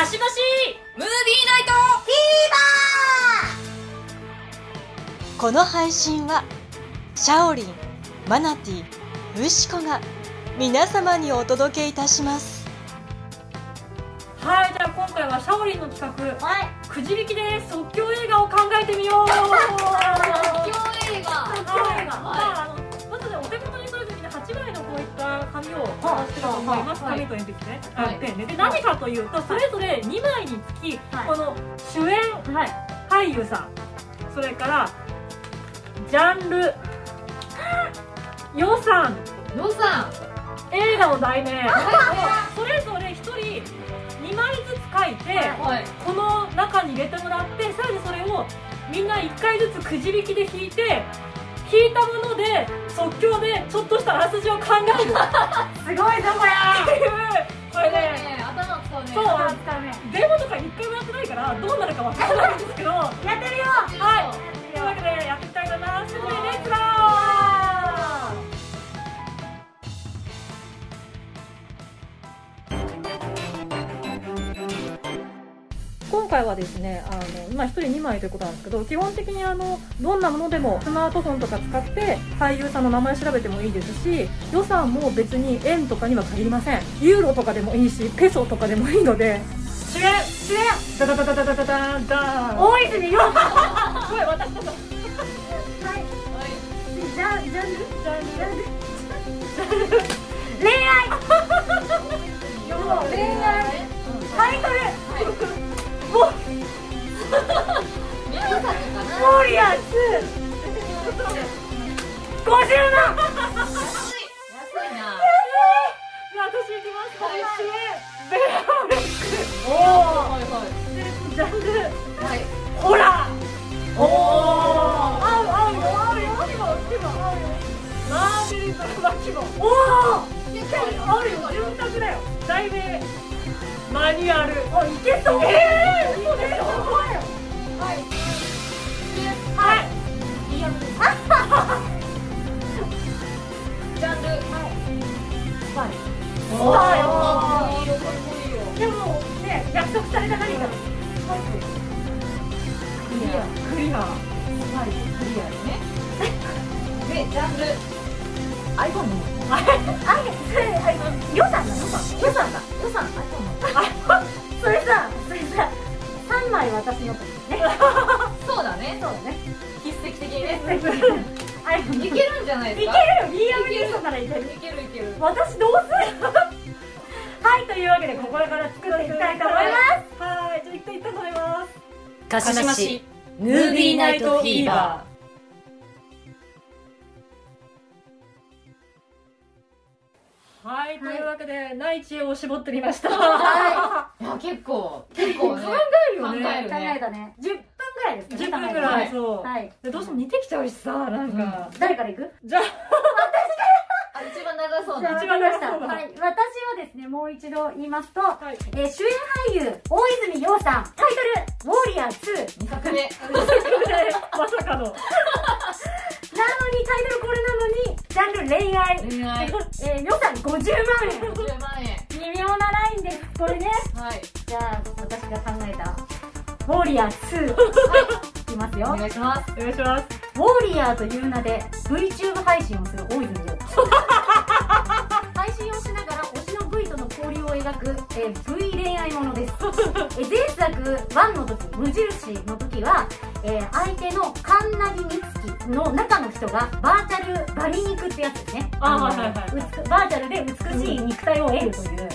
かしばしムービーナイト。この配信はシャオリンマナティウシコが皆様にお届けいたします。はいじゃあ今回はシャオリンの企画はい。くじ引きで即興映画を考えてみよう。即興映画。はい。画まああの紙を渡してると思います。はい。紙と鉛筆ね。はい。あペンねで何かというとそれぞれ2枚につきはい。この主演はい。俳優さんそれからジャンル予算。予算。映画の題名。それぞれ1人2枚ずつ書いて、はい。この中に入れてもらってさらにそれをみんな1回ずつくじ引きで引いて引いたもので即興でちょっとしたあらすじを考える。っていうすごいぞこれ。これねね。頭使うね。そう頭使うね。デモとか1回もやってないからどうなるかわからないんですけど。はやってるよ。いというわけでやっていきたいと思いますレッツゴー今回はですねあの、まあ、1人2枚ということなんですけど基本的にあのどんなものでもスマートフォンとか使って俳優さんの名前調べてもいいですし予算も別に円とかには限りません。ユーロとかでもいいしペソとかでもいいので。主演主演。ダダダダダダダダンダン大泉洋はすごい。私のいじゃジャンル？ジャンル？恋なウォリアーズ50万安いなじゃあ私行きますはい主演ベラーレックおはいはおジャンルはいホラーおお合う合うよ合うよ合うよ合うよマーベリーズ・マキモおお合うよ潤沢だよ題名マニュアルあいけそう。ええー、ジャンルはいス。パイおーいいよかっこいいよでもね約束された何かクリアクリアス。パイクリアねでジャンル iPhone にあそれ予算だ予算予算だ予算 iPhone それさそれさ3枚私のことねそうだねそうだね筆跡的にねあれいけるいけるんじゃないですか？よ。リアムニュースならいける。いけるいける。私どうする？はいというわけでここから作っていきたいと思います。はい。じゃあ一回いったと思います。かしまし。ムービーナイトフィーバはい、というわけで内知恵を絞ってみました。はい。や結構結構ね。考えるよね。考考えたね。10分ぐらいですかね10分ぐらい、はいそう、はい。でどうしても似てきちゃうしさなんか、誰からいく？じゃあ。あ一番長そう一番長そうだはい。私はですねもう一度言いますと、はい。えー主演俳優大泉洋さん。タイトル「ウォリアー2」2作目。まさかのにタイトルこれなのにジャンル恋愛。恋愛。えー予算50万円。50万円。微妙なラインですこれね。はい。じゃあ私が考えた「ウォリアー2」い。きますよ。お願いします。お願いします。ウォリアーという名で VTube 配信をする大泉洋配信をしながら推しの V との交流を描く、えー V 恋愛ものです、えー前作1の時無印の時は、えー相手のカンナギミツキの中の人がバーチャルバリ肉ってやつですね。のあはいはいはい美バーチャルで美しい肉体を得るという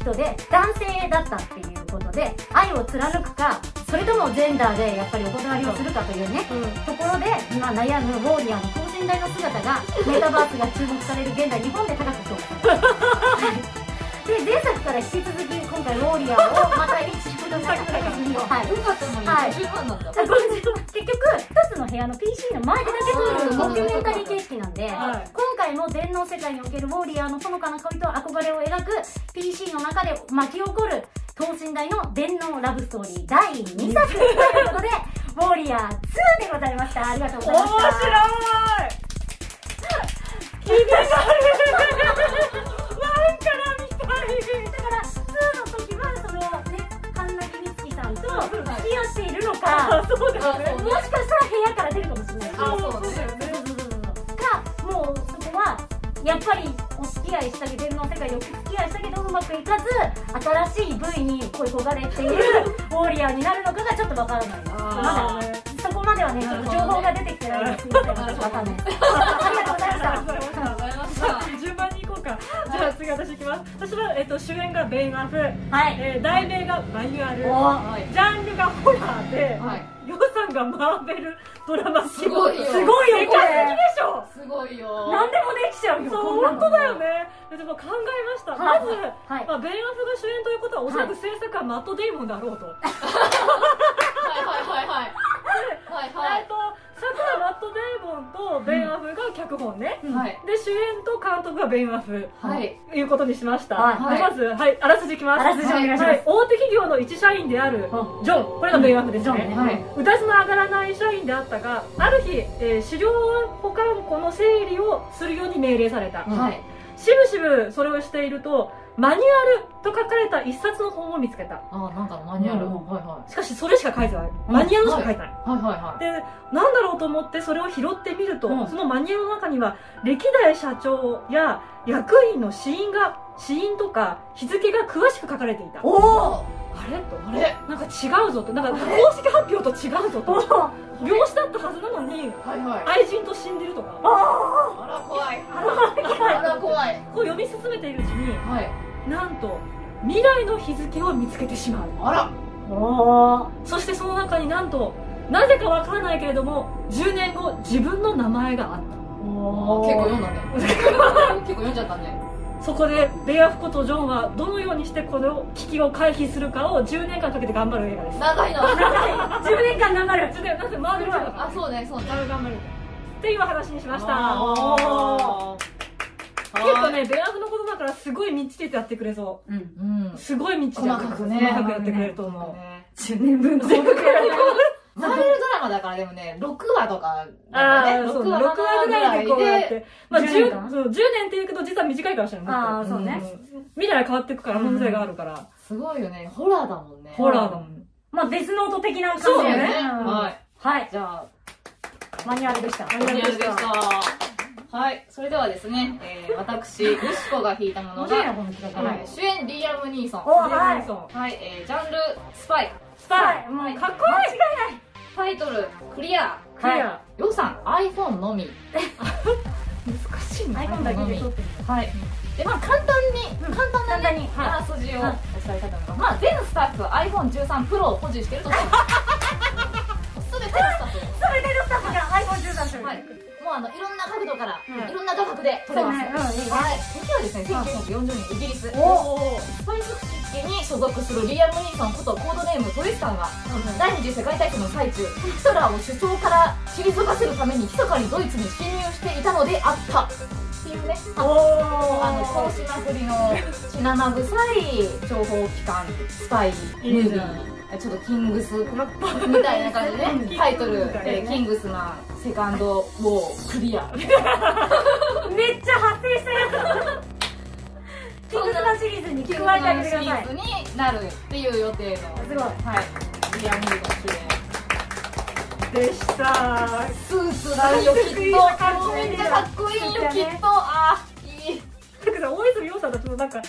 人で男性だったっていうことで愛を貫くかそれともジェンダーでやっぱりお断りをするかというねところで今悩むウォーリアーの等身大の姿がメタバースが注目される現代日本で高く評価されますで前作から引き続き今回ウォーリアーをまたはい。よかったのにはい。50万なんだあこれ結局一つの部屋の PC の前でだけ撮るドキュメンタリー形式なんで、はい。今回の全能世界におけるウォーリアーのほのかな恋と憧れを描く PC の中で巻き起こる等身大の電脳ラブストーリー第2作ということでウォーリアー2でございました。ありがとうござい面ま白いした。気になるワンから見たい あそうだよね。もしかしたら部屋から出るかもしれない。しあそうねだよね。かもうそこはやっぱりお付き合いしたけど電脳世界でお付き合いしたけどうまくいかず新しい部位に恋焦がれているウォーリアーになるのかがちょっとわからないまだそこまではねちょっと情報が出てきてないのですみません私わかんないありがとうございました じゃあ次私いきます。私は、えっと主演がベン・アフ、はい。えー題名がマニュアル。おはい。ジャンルがホラーで、はい。予算がマーベルドラマ。すごいよ。すごいよでかすぎでしょすごいよ。何でもできちゃうよそう本当だよね。でも考えました、はい。まず、はい。まあ、ベン・アフが主演ということはおそらく制作はマット・デイモンだろうと、はいはいはいはいはいはいえっと作はマット・デンとベン・アフが脚本ね、はい。で主演と監督がベン・アフ、はい。いうことにしました、はい。でまず、はい、あらすじいきます。あらすじお願いします。はい。大手企業の一社員であるうん。ジョン。これがベン・アフですね、ジョンね。はい。歌数の上がらない社員であったがある日、えー資料保管庫の整理をするように命令された、はい。しぶしぶそれをしているとマニュアルと書かれた一冊の本を見つけた。あなんかマニュアル。うんはいはしかしそれしか書いてない。マニュアルしか書いてない、い。はいはいはい。でなんだろうと思ってそれを拾ってみると、うん。そのマニュアルの中には歴代社長や役員の死因が死因とか日付が詳しく書かれていた。おおあれ？とあれ？なんか違うぞと。なんか公式発表と違うぞと。病死だったはずなのにはいはい。愛人と死んでるとか。あら怖い。あら怖い。こう読み進めているうちにはいなんと未来の日付を見つけてしまう。あら。おおそしてその中になんとなぜかわからないけれども10年後自分の名前があった。あ結構読んだ ね。結構読んじゃったね。そこでベアフことジョンはどのようにしてこの危機を回避するかを10年間かけて頑張る映画です。長いな。10年間頑張る。10年なんでマーベルあそうねそうね。頑張る。っていう話にしました。あ結構ねベアフのこからすごいみっちりとやってくれそう。んうん。うすごいみっ細かくね。細かくやってくれると思う。ね10年分の全部やるマーベルドラマだからでもね6話とかね。あ、そう6 6話話ぐらいでこうやって。まあ、10 10, 年間？そう10年って言うけど、実は短いかもしれない。あーそうね。ん未来変わっていくから、可能性があるから。すごいよね。ホラーだもんね。ホラーだもん。まあデスノート的な感じだだよね。よね。はい。はい。じゃあマニュアルでした。マニュアルでしたはいそれではですね、えー、私よしこが弾いたものが、はい、主演リアム・ニーソンおはい。はい、えー、ジャンルスパイ。スパイ。はい。もうかっこいい。タイトルクリア。クリア。予算 iPhone のみ。難しいな。アイコンだけで撮ってるはい。でまあ簡単に、うん。簡単なねあらすじをおはい。伝えしたいと思います、まあ全スタッフ iPhone13 Pro を保持していると思いますすべてのスタッフですそれでのスタッフが iPhone13 種類。はい、もうあのいろんな角度から、うん。いろんな画角で撮れます。はい、時はですね、1940年イギリス。おスパイス組織に所属するリアム・ニーソンことコードネームトリスタンが第二次世界大戦の最中ヒトラーを首相から退かせるために密かにドイツに侵入していたのであった。っていうね。おあの殺しまくりの血生臭い情報機関スパイムービーちょっとキングスみたいな感じでねタイトル、えーキングスマンセカンドウォークリアめっちゃ発生したやつキングスマンシリーズにキングス加えてあマンシリげてくださいーズになるっていう予定のすごいはいリアム・ニーソン主演でした。スーツだよきっとめっちゃかっこいいよきっとあいいなんかさ、大泉洋さんたちもなんか、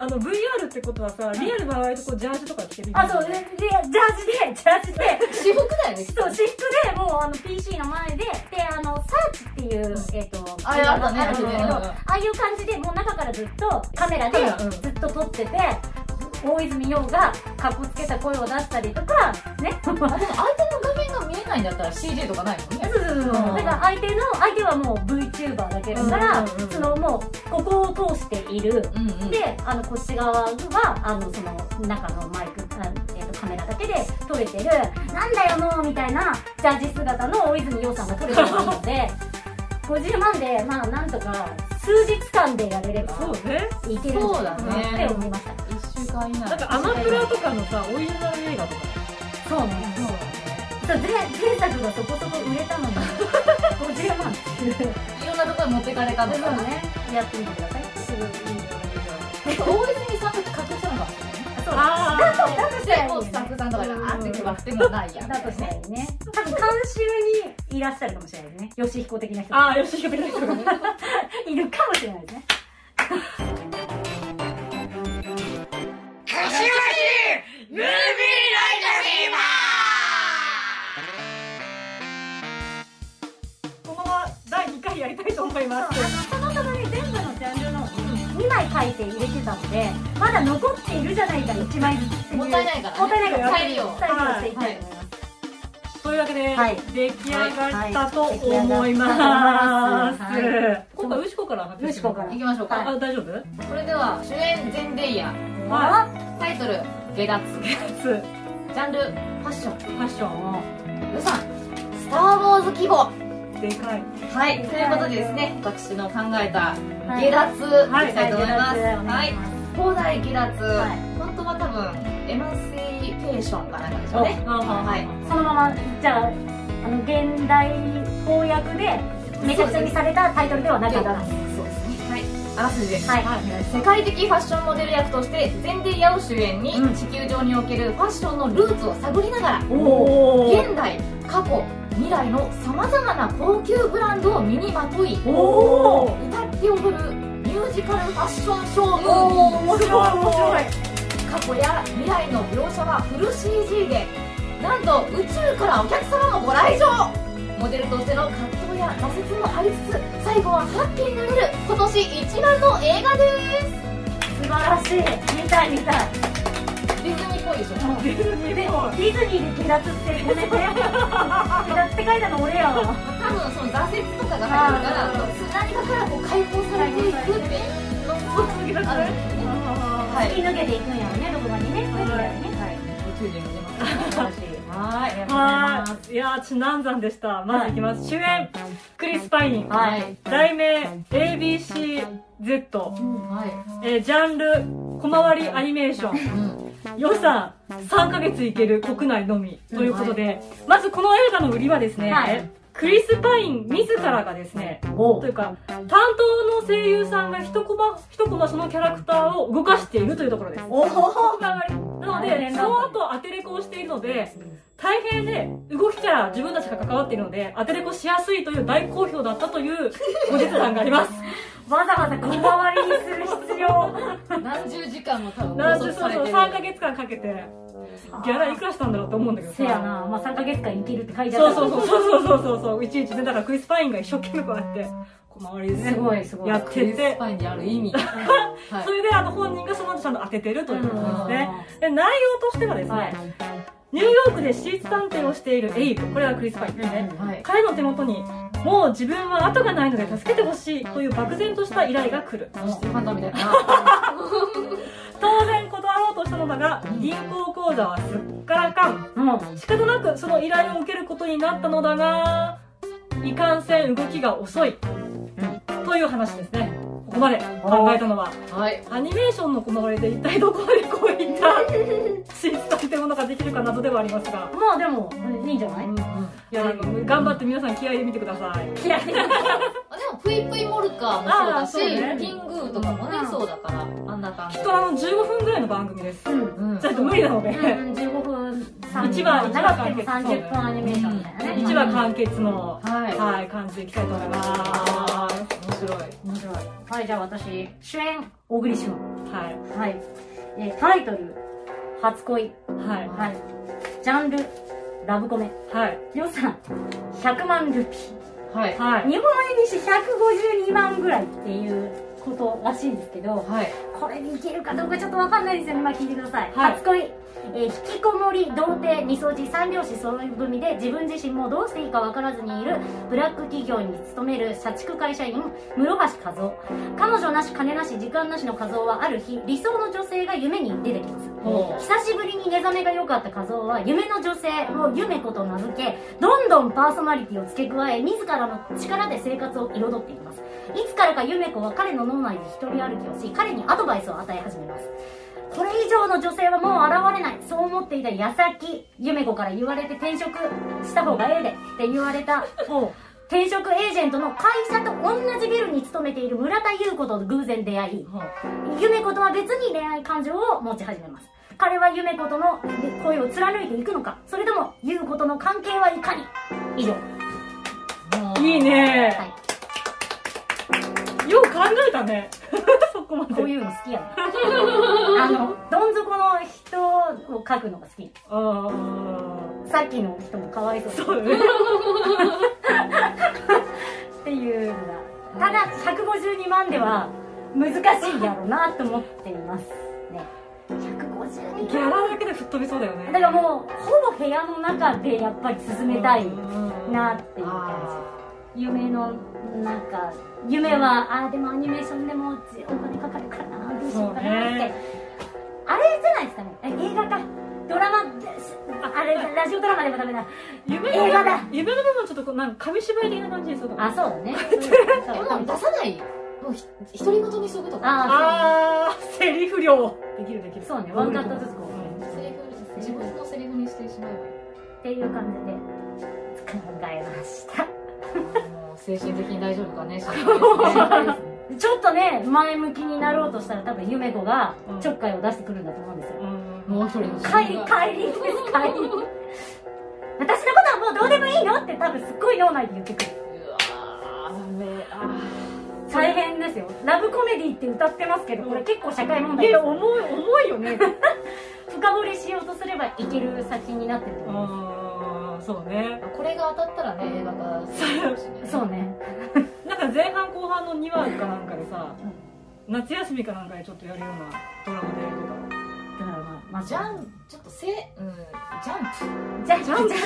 あの VR ってことはさ、リアルな割とこうジャージとか着てるあそうででジャージでジャージで。私服だよねそう、私服でもうあの PC の前で、で、あの、サーチっていう、えっ、と、あれあったねるんですけど、うんうんうんああいう感じで、もう中からずっとカメラでずっと撮ってて、大泉洋がかっこつけた声を出したりとか、ね。あでも相手の画面が見えないんだったら CG とかないもんねそうそうそう。だから相手の、相手はもう VTuber だけだから、うんうんうんそのもう、ここを通している。うんうんで、あの、こっち側は、あの、その、中のマイク、あえーとカメラだけで撮れてる、なんだよもうみたいな、ジャージ姿の大泉洋さんが撮れてるので、50万で、まあ、なんとか、数日間でやれれば。いけるんじゃないかって思いました。1週間以内なんかアマプラとかのさ、オリジナル映画とか。そうね。そう前前作がそこそこ売れたのに、50万っていう。いろんなところに持ってかれたのかなそうね。やってみてください。すごいいい大泉さんって隠したのかもしれないねあだとしてでもうスタッフさんとかがあーって配わけでもないやん。だとしたらいいね。多分監修にいらっしゃるかもしれないですね。吉彦的な人。ああ、よし、よくない人がね。いるかもしれないですね。回やりたいと思います。そもそもね、全部のジャンルの2枚書いて入れてたので、まだ残っているじゃないか、1枚ずつっていう。もったいないからね。もったいないから。再利用再利用していきたい。と思い。ます。とい。うわけで、はい。出来上がったとはい。思い。ます。はい。今回、ウシコから発表してウシコから行きましょうか。あ、大丈夫それでは、主演ゼンデイヤ。はタイトル、下脱。つ、ジャンル、ファッション。ファッションを、予算、スター・ウォーズ規模。でかい。はい、ということでですね、私の考えたはい下脱はいいきたいと思います。はいはい、広大下脱、はい本当は多分エマンシペーションかなんかでしょうね。あははい、そのまま、じゃあ、あの、現代翻訳で、めちゃくちゃにされたタイトルではなかった。そうですね。はい、あらすじです。はい。世界的ファッションモデル役としてゼンデイヤを主演に、うん地球上におけるファッションのルーツを探りながら。現代過去未来のさまざまな高級ブランドを身にまとい。歌って踊るミュージカルファッションショーム面白い、面白い。過去や未来の描写はフル CG でなんと宇宙からお客様もご来場モデルとしての葛藤や挫折もありつつ最後はハッピーになれる今年一番の映画で素晴らしい。見たい見たい。すディズニーっぽいでしょディズニーで、ディズニーで下脱ってごめんね。って書いたの俺やわ。多分その挫折とかが入るから何かからこう解放されていくっていうのも続けたくあるんですねは突き抜けていくんやろね、どこかにね。はい。はい。やー、ちなんざんでした。まずい。きます。主演、クリス・パイン。はい。題名、ABCZ。はえージャンル、小回りアニメーション。い。うん予算、3ヶ月いける国内のみ。ということで、まずこの映画の売りはですね、はいクリス・パイン自らがですね、おというか、担当の声優さんが一コマ、一コマそのキャラクターを動かしているというところです。おなので、その後アテレコをしているので、大変で、動きから自分たちが関わっているので、アテレコしやすいという大好評だったという後日談があります。わざわざ小回りにする必要。何十時間も多分なんでそうそう、拘束されてる3ヶ月間かけて、ギャラいくらしたんだろうと思うんだけどさ。せやな。まあ3ヶ月間生きるって書いてある。そうそうそうそうそうそうそう、いちいちね、だからクリス・パインが一生懸命こうやって、小回りでね、すごいすごいやってクリスて、パインにある意味はい それであの本人がその後ちゃんと当ててるということですね。で内容としてはですね、はい。ニューヨークで私立探偵をしているエイブ、これはクリス・パインですね。はい彼の手元に、もう自分は後がないので助けてほしいという漠然とした依頼が来る。ファンタみたいな 当然断ろうとしたのだが、銀行口座はすっからかん。うん。仕方なくその依頼を受けることになったのだが、いかんせん動きが遅い。という話ですね。ここまで考えたのは、はいアニメーションの小回りで一体どこまでこういった できるか謎ではありますが、まあでも、いいんじゃない？うんうんいや、頑張って皆さん気合いで見てください。気合いで。あでもプイプイモルカーもそうだしねピングーとかもねうんそうだからあんな感じきっとあの15分ぐらいの番組です。うん。うんじゃないと無理なので、うん、15分30一話長くても30分アニメーションみたいなね。1話完結の、はいはい、感じでいきたいと思います。は面白い面白い。はい、じゃあ私、主演、小栗旬。い。はい。えータイトル、初恋。はい。はい。ジャンル、ラブコメ。はい。予算、100万ルピはいー。はい。日本円にして152万ぐらいっていうことらしいんですけど、はいこれにいけるかどうかちょっとわかんないですよね。まあ聞いてください。はい初恋。えー引きこもり、童貞、みそじ、三拍子揃い踏みで自分自身もどうしていいかわからずにいるブラック企業に勤める社畜会社員、室橋和夫。彼女なし、金なし、時間なしの和夫はある日、理想の女性が夢に出てきます。ほ久しぶりに寝覚めが良かった和夫は夢の女性を夢子と名付けどんどんパーソナリティを付け加え自らの力で生活を彩っていきますいつからか夢子は彼の脳内で一人歩きをし彼にアドバイスを与え始めますこれ以上の女性はもう現れないそう思っていた矢先夢子から言われて転職した方がええでって言われた転職エージェントの会社と同じビルに勤めている村田優子と偶然出会い、夢子とは別に恋愛感情を持ち始めます。彼は夢子との恋を貫いていくのか、それとも優子との関係はいかに？以上。いいねはい。よう考えたね そこまでこういうの好きやね。あの、どん底の人を描くのが好き。あさっきの人もかわいそう。あそうっていうのが。ただ、152万では難しいやろうなと思っています。ね。152ギャ万ラだけで吹っ飛びそうだよね。だからもう、ほぼ部屋の中でやっぱり進めたいなっていう感じ。夢の、なん。か、夢は、ああ、でもアニメーションでもお金かかるからな、どうしようかなって。あれじゃないですかね。え映画か。ドラマ。です、あれ、ラジオドラマでもダメだ。夢の映画だ。夢の部分ちょっとこうなんか紙芝居的な感じにすあ、そうだね。そう。でも出さない。もうひ独り言にしとくとかああーセリフ量。できるできる。そうね。ワンカットずつこセリフ自分のセリフにしてしまえば。いいっていう感じで考えました。もう精神的に大丈夫かね、心配ですね。ちょっとね、前向きになろうとしたら多分夢子がうんちょっかいを出してくるんだと思うんですよ。うんもう一人の自帰り、帰りです、帰り。私のことはもうどうでもいいのって多分すっごい脳内で言ってくる。大変ですよ。ラブコメディって歌ってますけど、これ結構社会問題いやです。重い重いよね 深掘りしようとすればいける作品になってると思う。あーそうねーこれが当たったらね、映画化するかもしれない。そうね。前半後半の2話かなんかでさ夏休みかなんかでちょっとやるようなドラマでやるとか。だからまあ、まあ、ジャン、ちょっとせ、うん、ジャンプ。じゃあ、じゃあ、じゃ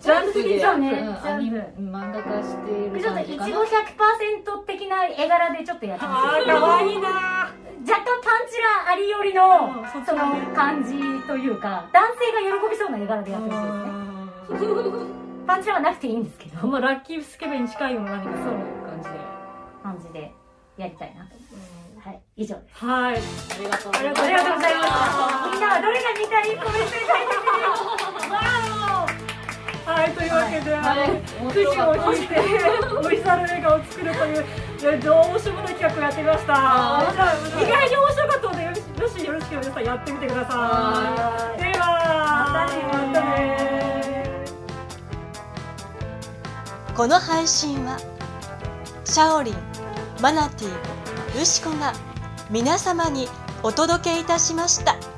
ジャンプで、そうね。んジャンプ。アニメ漫画化しているちょっと。いちご100%的な絵柄でちょっとやってみて。あーかわいいな。若干パンチラありよりの、うんその感じというか、男性が喜びそうな絵柄でやってほしいですね。パンチラはなくていいんですけど、このラッキースケベに近いような何かそうやりたいな。と思います。はい、以上です。はい。ありがとうございます。ありがとうございます。みんなはどれが見たいコメントに書いてくれよ。はい。というわけで、はい。あのくじを引いてオリジナル映画を作るというどうしようもない企画をやってみました。意外に面白かったのでよしよしよろしければ皆さんやってみてくださはいではまたねまたねこの配信はシャオリンマナティーウシコが皆様にお届けいたしました。